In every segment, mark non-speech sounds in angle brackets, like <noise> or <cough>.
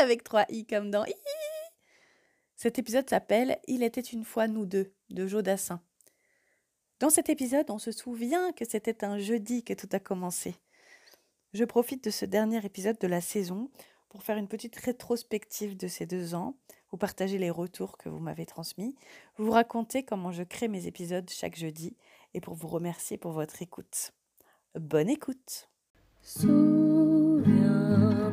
avec 3 i comme dans i. Cet épisode s'appelle Il était une fois nous deux de Joe Dassin. Dans cet épisode, on se souvient que c'était un jeudi que tout a commencé. Je profite de ce dernier épisode de la saison pour faire une petite rétrospective de ces deux ans, vous partager les retours que vous m'avez transmis, vous raconter comment je crée mes épisodes chaque jeudi et pour vous remercier pour votre écoute. Bonne écoute.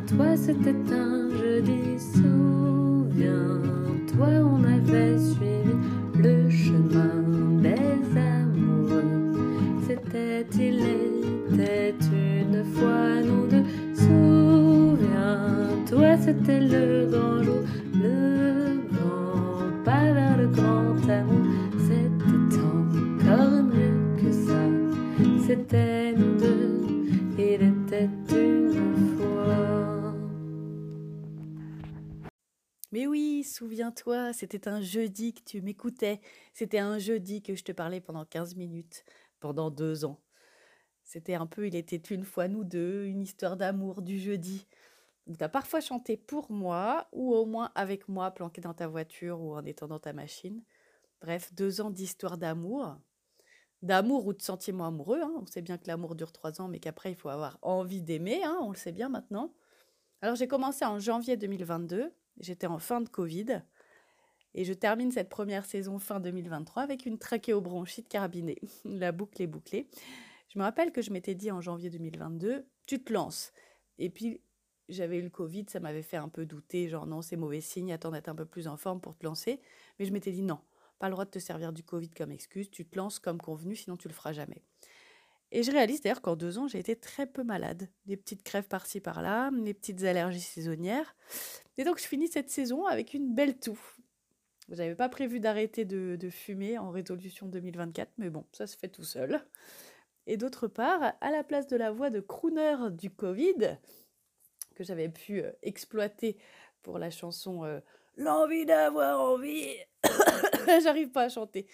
Souviens-toi, c'était un jeudi. Souviens-toi, on avait suivi le chemin des amoureux. C'était, il était une fois nous deux. Souviens-toi, c'était le grand jour, le grand pas vers le grand amour. Souviens-toi, c'était un jeudi que tu m'écoutais. C'était un jeudi que je te parlais pendant 15 minutes, pendant deux ans. C'était un peu Il était une fois nous deux, une histoire d'amour du jeudi. Tu as parfois chanté pour moi, ou au moins avec moi, planqué dans ta voiture ou en étant dans ta machine. Bref, deux ans d'histoire d'amour. D'amour ou de sentiments amoureux. hein. On sait bien que l'amour dure trois ans, mais qu'après, il faut avoir envie d'aimer. hein, On le sait bien maintenant. Alors, j'ai commencé en janvier 2022. J'étais en fin de Covid. Et je termine cette première saison fin 2023 avec une trachéobronchite carabinée. <laughs> La boucle est bouclée. Je me rappelle que je m'étais dit en janvier 2022, tu te lances. Et puis, j'avais eu le Covid, ça m'avait fait un peu douter, genre non, c'est mauvais signe, attends d'être un peu plus en forme pour te lancer. Mais je m'étais dit non, pas le droit de te servir du Covid comme excuse, tu te lances comme convenu, sinon tu le feras jamais. Et je réalise d'ailleurs qu'en deux ans, j'ai été très peu malade. Des petites crèves par-ci par-là, des petites allergies saisonnières. Et donc, je finis cette saison avec une belle toux. J'avais pas prévu d'arrêter de, fumer en résolution 2024, mais bon, ça se fait tout seul. Et d'autre part, à la place de la voix de crooner du Covid, que j'avais pu euh, exploiter pour la chanson euh, L'envie d'avoir envie, <coughs> j'arrive pas à chanter.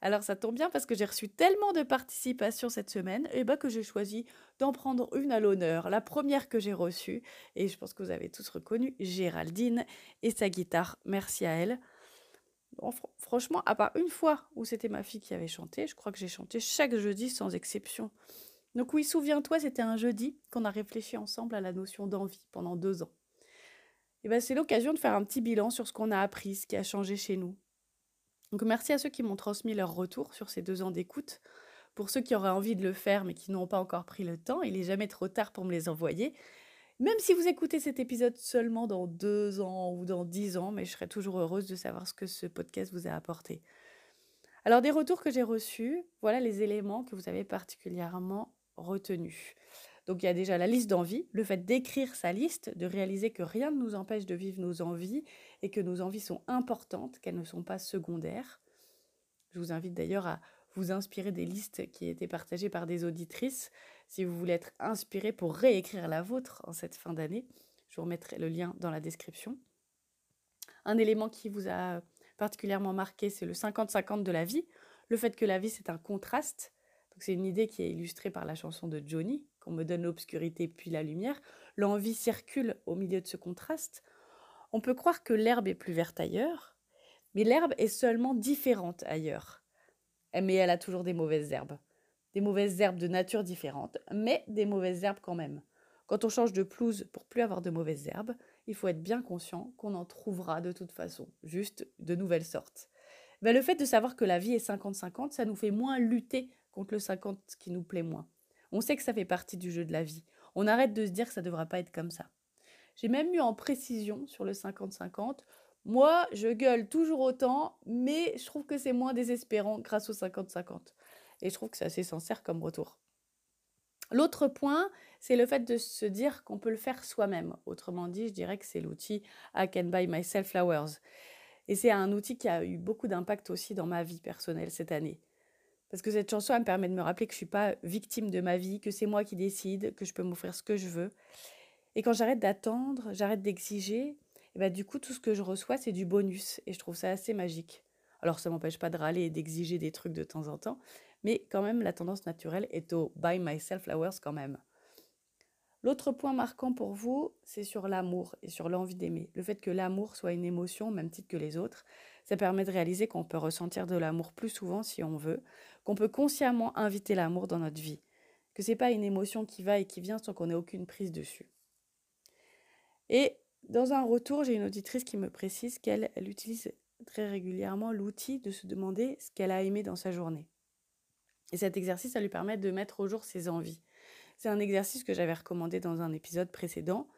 Alors ça tombe bien parce que j'ai reçu tellement de participation cette semaine et ben que j'ai choisi d'en prendre une à l'honneur. La première que j'ai reçue, et je pense que vous avez tous reconnu, Géraldine et sa guitare. Merci à elle. Franchement, à part une fois où c'était ma fille qui avait chanté, je crois que j'ai chanté chaque jeudi sans exception. Donc oui, souviens-toi, c'était un jeudi qu'on a réfléchi ensemble à la notion d'envie pendant deux ans. Et ben c'est l'occasion de faire un petit bilan sur ce qu'on a appris, ce qui a changé chez nous. Donc merci à ceux qui m'ont transmis leur retour sur ces deux ans d'écoute. Pour ceux qui auraient envie de le faire mais qui n'ont pas encore pris le temps, il est jamais trop tard pour me les envoyer. Même si vous écoutez cet épisode seulement dans deux ans ou dans dix ans, mais je serais toujours heureuse de savoir ce que ce podcast vous a apporté. Alors des retours que j'ai reçus, voilà les éléments que vous avez particulièrement retenus. Donc il y a déjà la liste d'envies, le fait d'écrire sa liste, de réaliser que rien ne nous empêche de vivre nos envies et que nos envies sont importantes, qu'elles ne sont pas secondaires. Je vous invite d'ailleurs à vous inspirer des listes qui étaient partagées par des auditrices si vous voulez être inspiré pour réécrire la vôtre en cette fin d'année. Je vous remettrai le lien dans la description. Un élément qui vous a particulièrement marqué, c'est le 50-50 de la vie. Le fait que la vie, c'est un contraste. C'est une idée qui est illustrée par la chanson de Johnny, qu'on me donne l'obscurité puis la lumière. L'envie circule au milieu de ce contraste. On peut croire que l'herbe est plus verte ailleurs, mais l'herbe est seulement différente ailleurs. Mais elle a toujours des mauvaises herbes. Des mauvaises herbes de nature différente, mais des mauvaises herbes quand même. Quand on change de pelouse pour plus avoir de mauvaises herbes, il faut être bien conscient qu'on en trouvera de toute façon, juste de nouvelles sortes. Ben, le fait de savoir que la vie est 50-50, ça nous fait moins lutter contre le 50 qui nous plaît moins. On sait que ça fait partie du jeu de la vie. On arrête de se dire que ça ne devra pas être comme ça. J'ai même eu en précision sur le 50-50. Moi, je gueule toujours autant, mais je trouve que c'est moins désespérant grâce au 50-50. Et je trouve que c'est assez sincère comme retour. L'autre point, c'est le fait de se dire qu'on peut le faire soi-même. Autrement dit, je dirais que c'est l'outil I can buy myself flowers. Et c'est un outil qui a eu beaucoup d'impact aussi dans ma vie personnelle cette année. Parce que cette chanson, elle me permet de me rappeler que je ne suis pas victime de ma vie, que c'est moi qui décide, que je peux m'offrir ce que je veux. Et quand j'arrête d'attendre, j'arrête d'exiger, et ben du coup, tout ce que je reçois, c'est du bonus. Et je trouve ça assez magique. Alors, ça ne m'empêche pas de râler et d'exiger des trucs de temps en temps, mais quand même, la tendance naturelle est au buy myself flowers quand même. L'autre point marquant pour vous, c'est sur l'amour et sur l'envie d'aimer. Le fait que l'amour soit une émotion, au même titre que les autres, ça permet de réaliser qu'on peut ressentir de l'amour plus souvent si on veut, qu'on peut consciemment inviter l'amour dans notre vie, que c'est pas une émotion qui va et qui vient sans qu'on ait aucune prise dessus. Et dans un retour, j'ai une auditrice qui me précise qu'elle utilise très régulièrement l'outil de se demander ce qu'elle a aimé dans sa journée. Et cet exercice, ça lui permet de mettre au jour ses envies. C'est un exercice que j'avais recommandé dans un épisode précédent,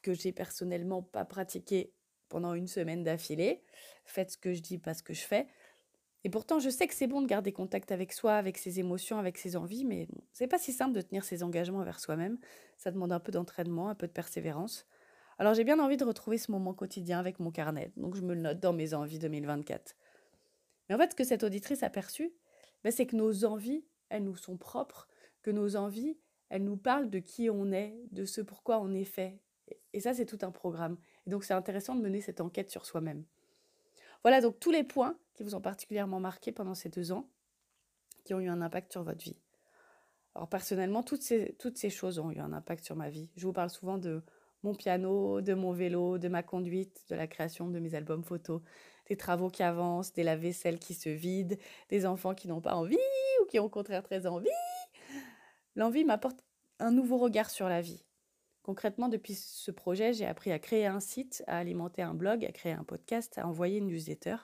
que j'ai personnellement pas pratiqué pendant une semaine d'affilée. Faites ce que je dis, pas ce que je fais. Et pourtant, je sais que c'est bon de garder contact avec soi, avec ses émotions, avec ses envies, mais c'est pas si simple de tenir ses engagements envers soi-même. Ça demande un peu d'entraînement, un peu de persévérance. Alors j'ai bien envie de retrouver ce moment quotidien avec mon carnet, donc je me le note dans mes envies 2024. Mais en fait, ce que cette auditrice a perçu, ben, c'est que nos envies, elles nous sont propres, que nos envies, elles nous parlent de qui on est, de ce pourquoi on est fait. Et ça, c'est tout un programme. Et donc c'est intéressant de mener cette enquête sur soi-même. Voilà donc tous les points qui vous ont particulièrement marqué pendant ces deux ans, qui ont eu un impact sur votre vie. Alors personnellement, toutes ces, choses ont eu un impact sur ma vie. Je vous parle souvent de mon piano, de mon vélo, de ma conduite, de la création de mes albums photos, des travaux qui avancent, des lave-vaisselle qui se vident, des enfants qui n'ont pas envie ou qui ont au contraire très envie. L'envie m'apporte un nouveau regard sur la vie. Concrètement, depuis ce projet, j'ai appris à créer un site, à alimenter un blog, à créer un podcast, à envoyer une newsletter.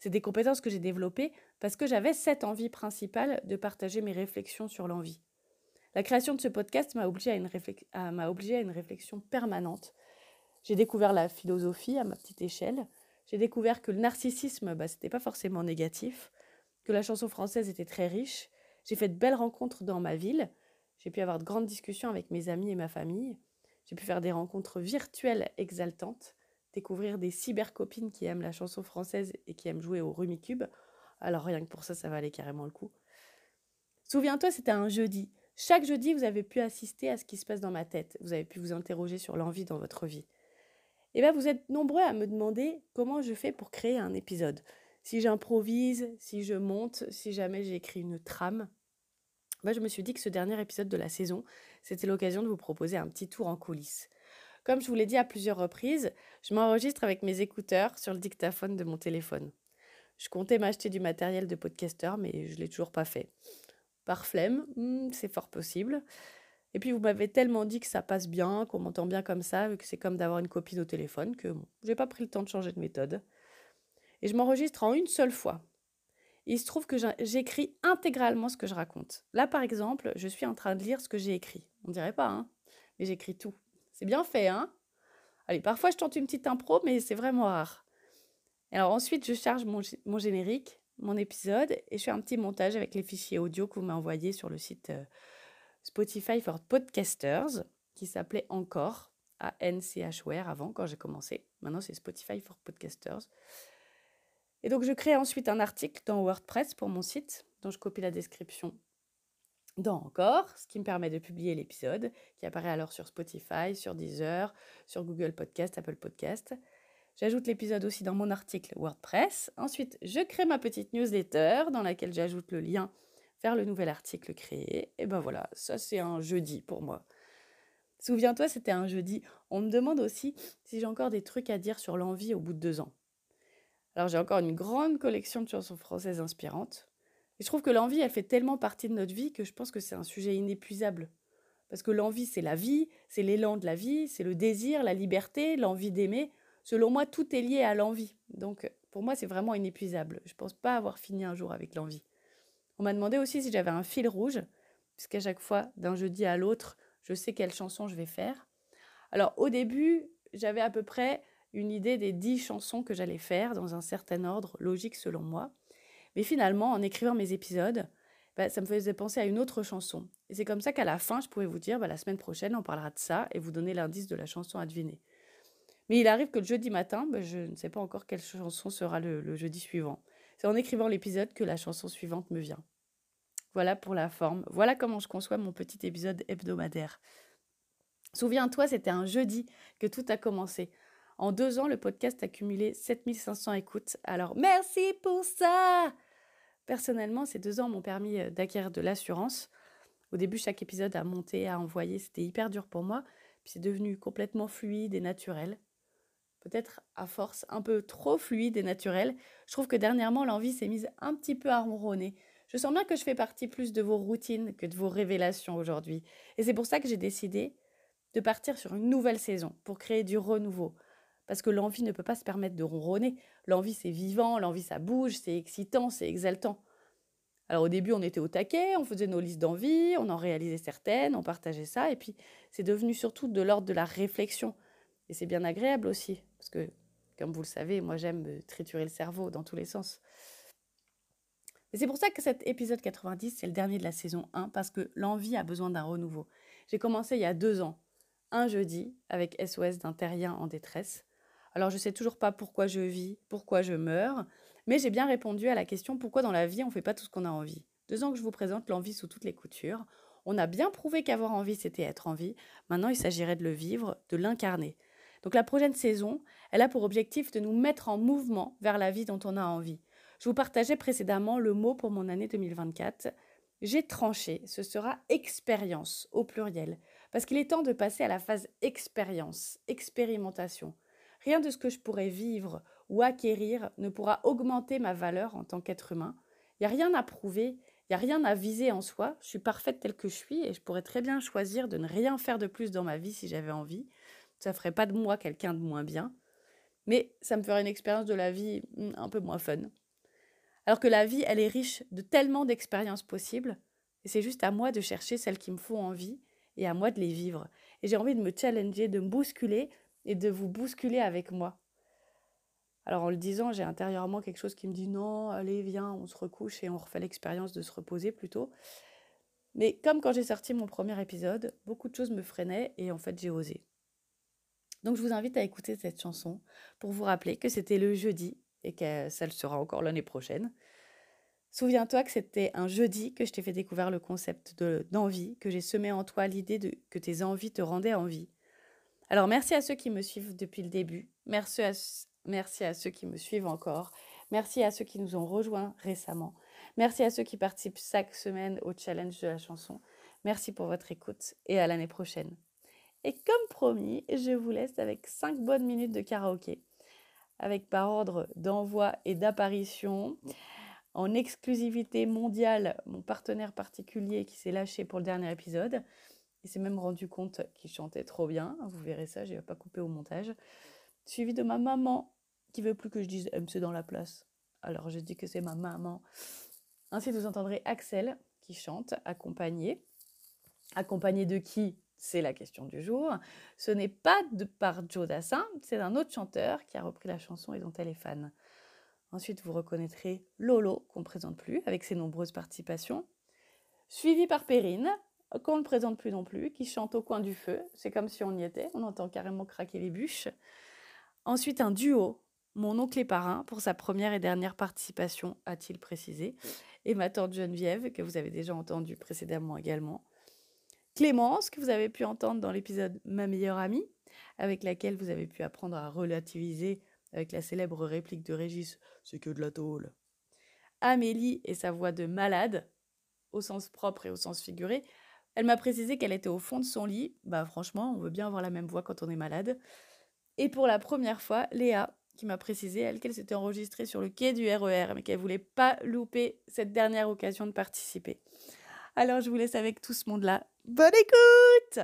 C'est des compétences que j'ai développées parce que j'avais cette envie principale de partager mes réflexions sur l'envie. La création de ce podcast m'a obligée à une, réflexion permanente. J'ai découvert la philosophie à ma petite échelle. J'ai découvert que le narcissisme, bah, ce n'était pas forcément négatif, que la chanson française était très riche. J'ai fait de belles rencontres dans ma ville. J'ai pu avoir de grandes discussions avec mes amis et ma famille. J'ai pu faire des rencontres virtuelles exaltantes, découvrir des cybercopines qui aiment la chanson française et qui aiment jouer au Rumicube. Alors rien que pour ça, ça valait carrément le coup. Souviens-toi, c'était un jeudi. Chaque jeudi, vous avez pu assister à ce qui se passe dans ma tête. Vous avez pu vous interroger sur l'envie dans votre vie. Et eh bien, vous êtes nombreux à me demander comment je fais pour créer un épisode. Si j'improvise, si je monte, si jamais j'écris une trame. Je me suis dit que ce dernier épisode de la saison, c'était l'occasion de vous proposer un petit tour en coulisses. Comme je vous l'ai dit à plusieurs reprises, je m'enregistre avec mes écouteurs sur le dictaphone de mon téléphone. Je comptais m'acheter du matériel de podcasteur, mais je l'ai toujours pas fait par flemme, hmm, c'est fort possible. Et puis vous m'avez tellement dit que ça passe bien, qu'on m'entend bien comme ça, que c'est comme d'avoir une copine au téléphone, que bon, j'ai pas pris le temps de changer de méthode. Et je m'enregistre en une seule fois. Il se trouve que j'écris intégralement ce que je raconte. Là, par exemple, je suis en train de lire ce que j'ai écrit. On dirait pas, hein Mais j'écris tout. C'est bien fait, hein Allez, parfois je tente une petite impro, mais c'est vraiment rare. alors ensuite, je charge mon générique mon épisode et je fais un petit montage avec les fichiers audio que vous m'envoyez sur le site euh, Spotify for Podcasters qui s'appelait encore à NCHWare avant quand j'ai commencé. Maintenant c'est Spotify for Podcasters. Et donc je crée ensuite un article dans WordPress pour mon site dont je copie la description dans Encore, ce qui me permet de publier l'épisode qui apparaît alors sur Spotify, sur Deezer, sur Google Podcast, Apple Podcast. J'ajoute l'épisode aussi dans mon article WordPress. Ensuite, je crée ma petite newsletter dans laquelle j'ajoute le lien vers le nouvel article créé. Et ben voilà, ça c'est un jeudi pour moi. Souviens-toi, c'était un jeudi. On me demande aussi si j'ai encore des trucs à dire sur l'envie au bout de deux ans. Alors j'ai encore une grande collection de chansons françaises inspirantes. Et je trouve que l'envie, elle fait tellement partie de notre vie que je pense que c'est un sujet inépuisable. Parce que l'envie, c'est la vie, c'est l'élan de la vie, c'est le désir, la liberté, l'envie d'aimer. Selon moi, tout est lié à l'envie. Donc, pour moi, c'est vraiment inépuisable. Je ne pense pas avoir fini un jour avec l'envie. On m'a demandé aussi si j'avais un fil rouge, puisqu'à chaque fois, d'un jeudi à l'autre, je sais quelle chanson je vais faire. Alors, au début, j'avais à peu près une idée des dix chansons que j'allais faire dans un certain ordre logique selon moi. Mais finalement, en écrivant mes épisodes, bah, ça me faisait penser à une autre chanson. Et c'est comme ça qu'à la fin, je pouvais vous dire, bah, la semaine prochaine, on parlera de ça et vous donner l'indice de la chanson à deviner. Mais il arrive que le jeudi matin, bah, je ne sais pas encore quelle chanson sera le, le jeudi suivant. C'est en écrivant l'épisode que la chanson suivante me vient. Voilà pour la forme. Voilà comment je conçois mon petit épisode hebdomadaire. Souviens-toi, c'était un jeudi que tout a commencé. En deux ans, le podcast a cumulé 7500 écoutes. Alors merci pour ça Personnellement, ces deux ans m'ont permis euh, d'acquérir de l'assurance. Au début, chaque épisode à monter, à envoyer, c'était hyper dur pour moi. Puis c'est devenu complètement fluide et naturel. Peut-être à force un peu trop fluide et naturel. Je trouve que dernièrement, l'envie s'est mise un petit peu à ronronner. Je sens bien que je fais partie plus de vos routines que de vos révélations aujourd'hui. Et c'est pour ça que j'ai décidé de partir sur une nouvelle saison pour créer du renouveau. Parce que l'envie ne peut pas se permettre de ronronner. L'envie, c'est vivant, l'envie, ça bouge, c'est excitant, c'est exaltant. Alors au début, on était au taquet, on faisait nos listes d'envie, on en réalisait certaines, on partageait ça, et puis c'est devenu surtout de l'ordre de la réflexion. Et c'est bien agréable aussi, parce que, comme vous le savez, moi j'aime triturer le cerveau dans tous les sens. Et c'est pour ça que cet épisode 90, c'est le dernier de la saison 1, parce que l'envie a besoin d'un renouveau. J'ai commencé il y a deux ans, un jeudi, avec SOS d'un terrien en détresse. Alors je sais toujours pas pourquoi je vis, pourquoi je meurs, mais j'ai bien répondu à la question pourquoi dans la vie on ne fait pas tout ce qu'on a envie? Deux ans que je vous présente l'envie sous toutes les coutures. On a bien prouvé qu'avoir envie, c'était être en vie. Maintenant, il s'agirait de le vivre, de l'incarner. Donc la prochaine saison, elle a pour objectif de nous mettre en mouvement vers la vie dont on a envie. Je vous partageais précédemment le mot pour mon année 2024. J'ai tranché, ce sera expérience au pluriel, parce qu'il est temps de passer à la phase expérience, expérimentation. Rien de ce que je pourrais vivre ou acquérir ne pourra augmenter ma valeur en tant qu'être humain. Il n'y a rien à prouver, il n'y a rien à viser en soi. Je suis parfaite telle que je suis et je pourrais très bien choisir de ne rien faire de plus dans ma vie si j'avais envie. Ça ferait pas de moi quelqu'un de moins bien. Mais ça me ferait une expérience de la vie hmm, un peu moins fun. Alors que la vie, elle est riche de tellement d'expériences possibles. Et c'est juste à moi de chercher celles qui me font envie et à moi de les vivre. Et j'ai envie de me challenger, de me bousculer et de vous bousculer avec moi. Alors en le disant, j'ai intérieurement quelque chose qui me dit non, allez, viens, on se recouche et on refait l'expérience de se reposer plutôt. Mais comme quand j'ai sorti mon premier épisode, beaucoup de choses me freinaient et en fait j'ai osé. Donc je vous invite à écouter cette chanson pour vous rappeler que c'était le jeudi et que ça le sera encore l'année prochaine. Souviens-toi que c'était un jeudi que je t'ai fait découvrir le concept d'envie, que j'ai semé en toi l'idée que tes envies te rendaient envie. Alors merci à ceux qui me suivent depuis le début, merci à, ceux qui me suivent encore, merci à ceux qui nous ont rejoints récemment, merci à ceux qui participent chaque semaine au challenge de la chanson. Merci pour votre écoute et à l'année prochaine. Et comme promis, je vous laisse avec 5 bonnes minutes de karaoké, avec par ordre d'envoi et d'apparition en exclusivité mondiale mon partenaire particulier qui s'est lâché pour le dernier épisode. Il s'est même rendu compte qu'il chantait trop bien. Vous verrez ça, je vais pas couper au montage. Suivi de ma maman qui veut plus que je dise MC dans la place. Alors je dis que c'est ma maman. Ainsi vous entendrez Axel qui chante, accompagné. Accompagné de qui? C'est la question du jour. Ce n'est pas par Joe Dassin, c'est d'un autre chanteur qui a repris la chanson et dont elle est fan. Ensuite, vous reconnaîtrez Lolo, qu'on ne présente plus, avec ses nombreuses participations. Suivi par Perrine, qu'on ne présente plus non plus, qui chante au coin du feu. C'est comme si on y était, on entend carrément craquer les bûches. Ensuite, un duo, mon oncle et parrain, pour sa première et dernière participation, a-t-il précisé, et ma tante Geneviève, que vous avez déjà entendu précédemment également. Clémence, que vous avez pu entendre dans l'épisode Ma meilleure amie, avec laquelle vous avez pu apprendre à relativiser avec la célèbre réplique de Régis C'est que de la tôle. Amélie et sa voix de malade, au sens propre et au sens figuré, elle m'a précisé qu'elle était au fond de son lit. Bah franchement, on veut bien avoir la même voix quand on est malade. Et pour la première fois, Léa, qui m'a précisé, elle, qu'elle s'était enregistrée sur le quai du RER, e mais qu'elle voulait pas louper cette dernière occasion de participer. Alors je vous laisse avec tout ce monde-là. Bonne écoute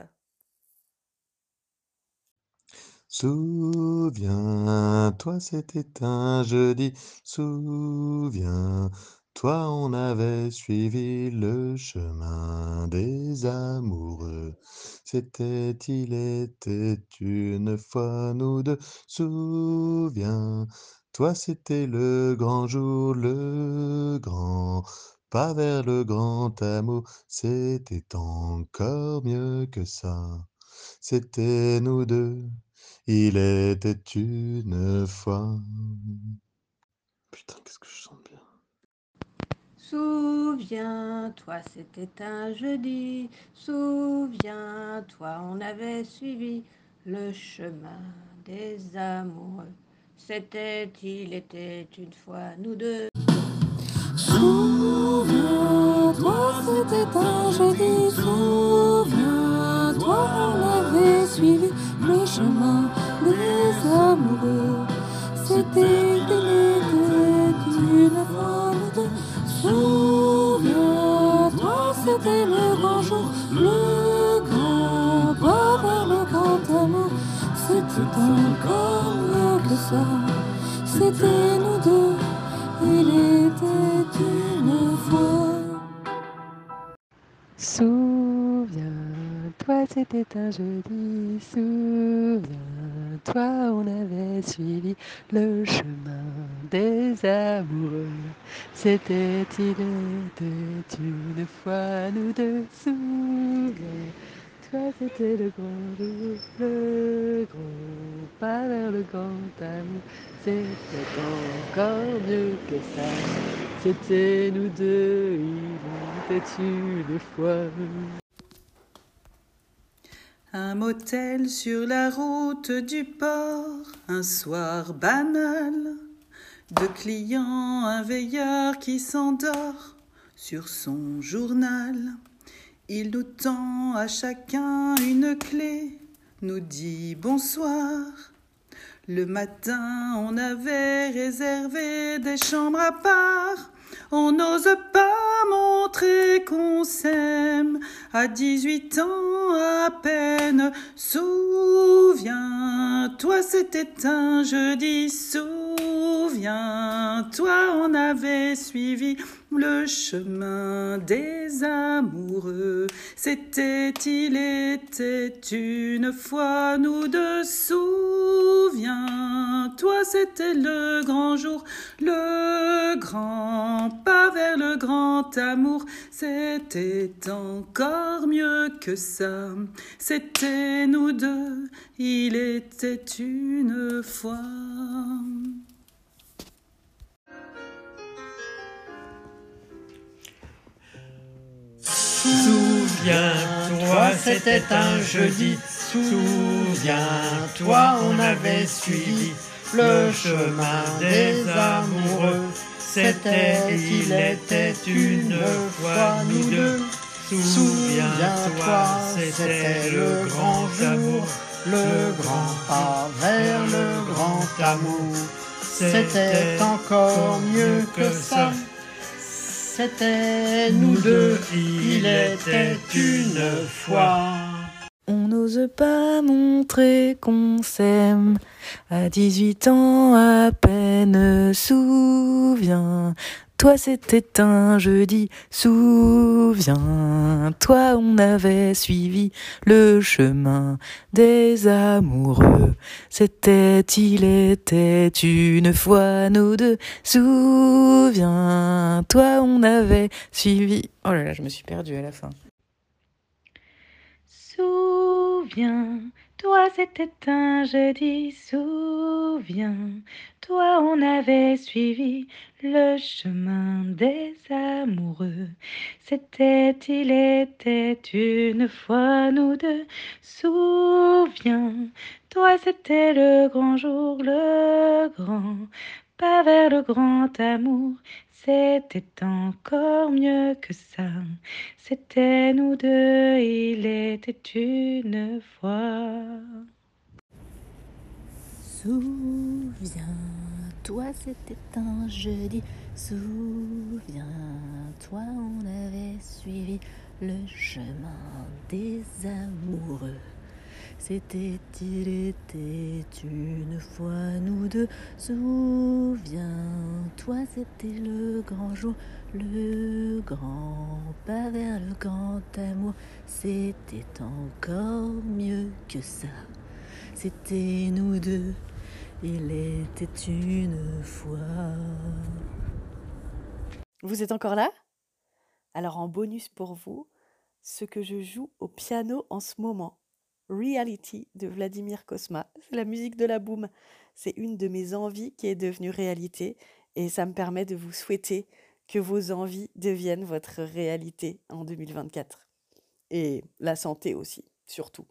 Souviens-toi, c'était un jeudi. Souviens toi, on avait suivi le chemin des amoureux. C'était, il était une fois nous deux. Souviens, toi, c'était le grand jour, le grand pas vers le grand amour, c'était encore mieux que ça. C'était nous deux, il était une fois. Putain, qu'est-ce que je sens. Souviens-toi, c'était un jeudi. Souviens-toi, on avait suivi le chemin des amoureux. C'était, il était une fois nous deux. Souviens-toi, c'était un jeudi. Souviens-toi, on avait suivi le chemin des amoureux. C'était, Souviens-toi, c'était le grand jour, le grand vers le grand amour. C'était encore mieux que ça. C'était nous deux. Il était une fois. Souviens-toi, c'était un jeudi. Souviens-toi, on avait suivi le chemin des amoureux. C'était, il était une fois nous deux. Souviens-toi, c'était le grand le grand pas vers le grand amour. C'était encore mieux que ça. C'était nous deux, il était une fois. Un motel sur la route du port, un soir banal. Deux clients, un veilleur qui s'endort sur son journal. Il nous tend à chacun une clé, nous dit bonsoir. Le matin, on avait réservé des chambres à part. On n'ose pas montrer qu'on s'aime à 18 ans à peine. Souviens-toi, c'était un jeudi. Souviens-toi, on avait suivi le chemin des amoureux. C'était, il était une fois nous deux. Souviens-toi, c'était le grand jour, le grand pas vers le grand amour. C'était encore mieux que ça. C'était nous deux, il était une fois. Souviens-toi, c'était un jeudi. Souviens-toi, on avait suivi le chemin des amoureux. C'était, il était une fois nous deux. Souviens-toi, c'était le grand jour, le grand pas vers le grand amour. C'était encore mieux que ça. C'était nous deux, il était une fois. On n'ose pas montrer qu'on s'aime. À 18 ans à peine, souviens. Toi, c'était un jeudi, souviens-toi, on avait suivi le chemin des amoureux. C'était, il était une fois nous deux, souviens-toi, on avait suivi. Oh là là, je me suis perdue à la fin. Souviens-toi, c'était un jeudi. Souviens-toi, on avait suivi le chemin des amoureux. C'était, il était une fois nous deux. Souviens-toi, c'était le grand jour, le grand pas vers le grand amour. C'était encore mieux que ça. C'était nous deux, il était une fois. Souviens-toi, c'était un jeudi. Souviens-toi, on avait suivi le chemin des amoureux. C'était, il était une fois nous deux. Souviens-toi, c'était le grand jour, le grand pas vers le grand amour. C'était encore mieux que ça. C'était nous deux, il était une fois. Vous êtes encore là? Alors en bonus pour vous, ce que je joue au piano en ce moment. Reality de Vladimir Kosma. C'est la musique de la boum. C'est une de mes envies qui est devenue réalité et ça me permet de vous souhaiter que vos envies deviennent votre réalité en 2024. Et la santé aussi, surtout.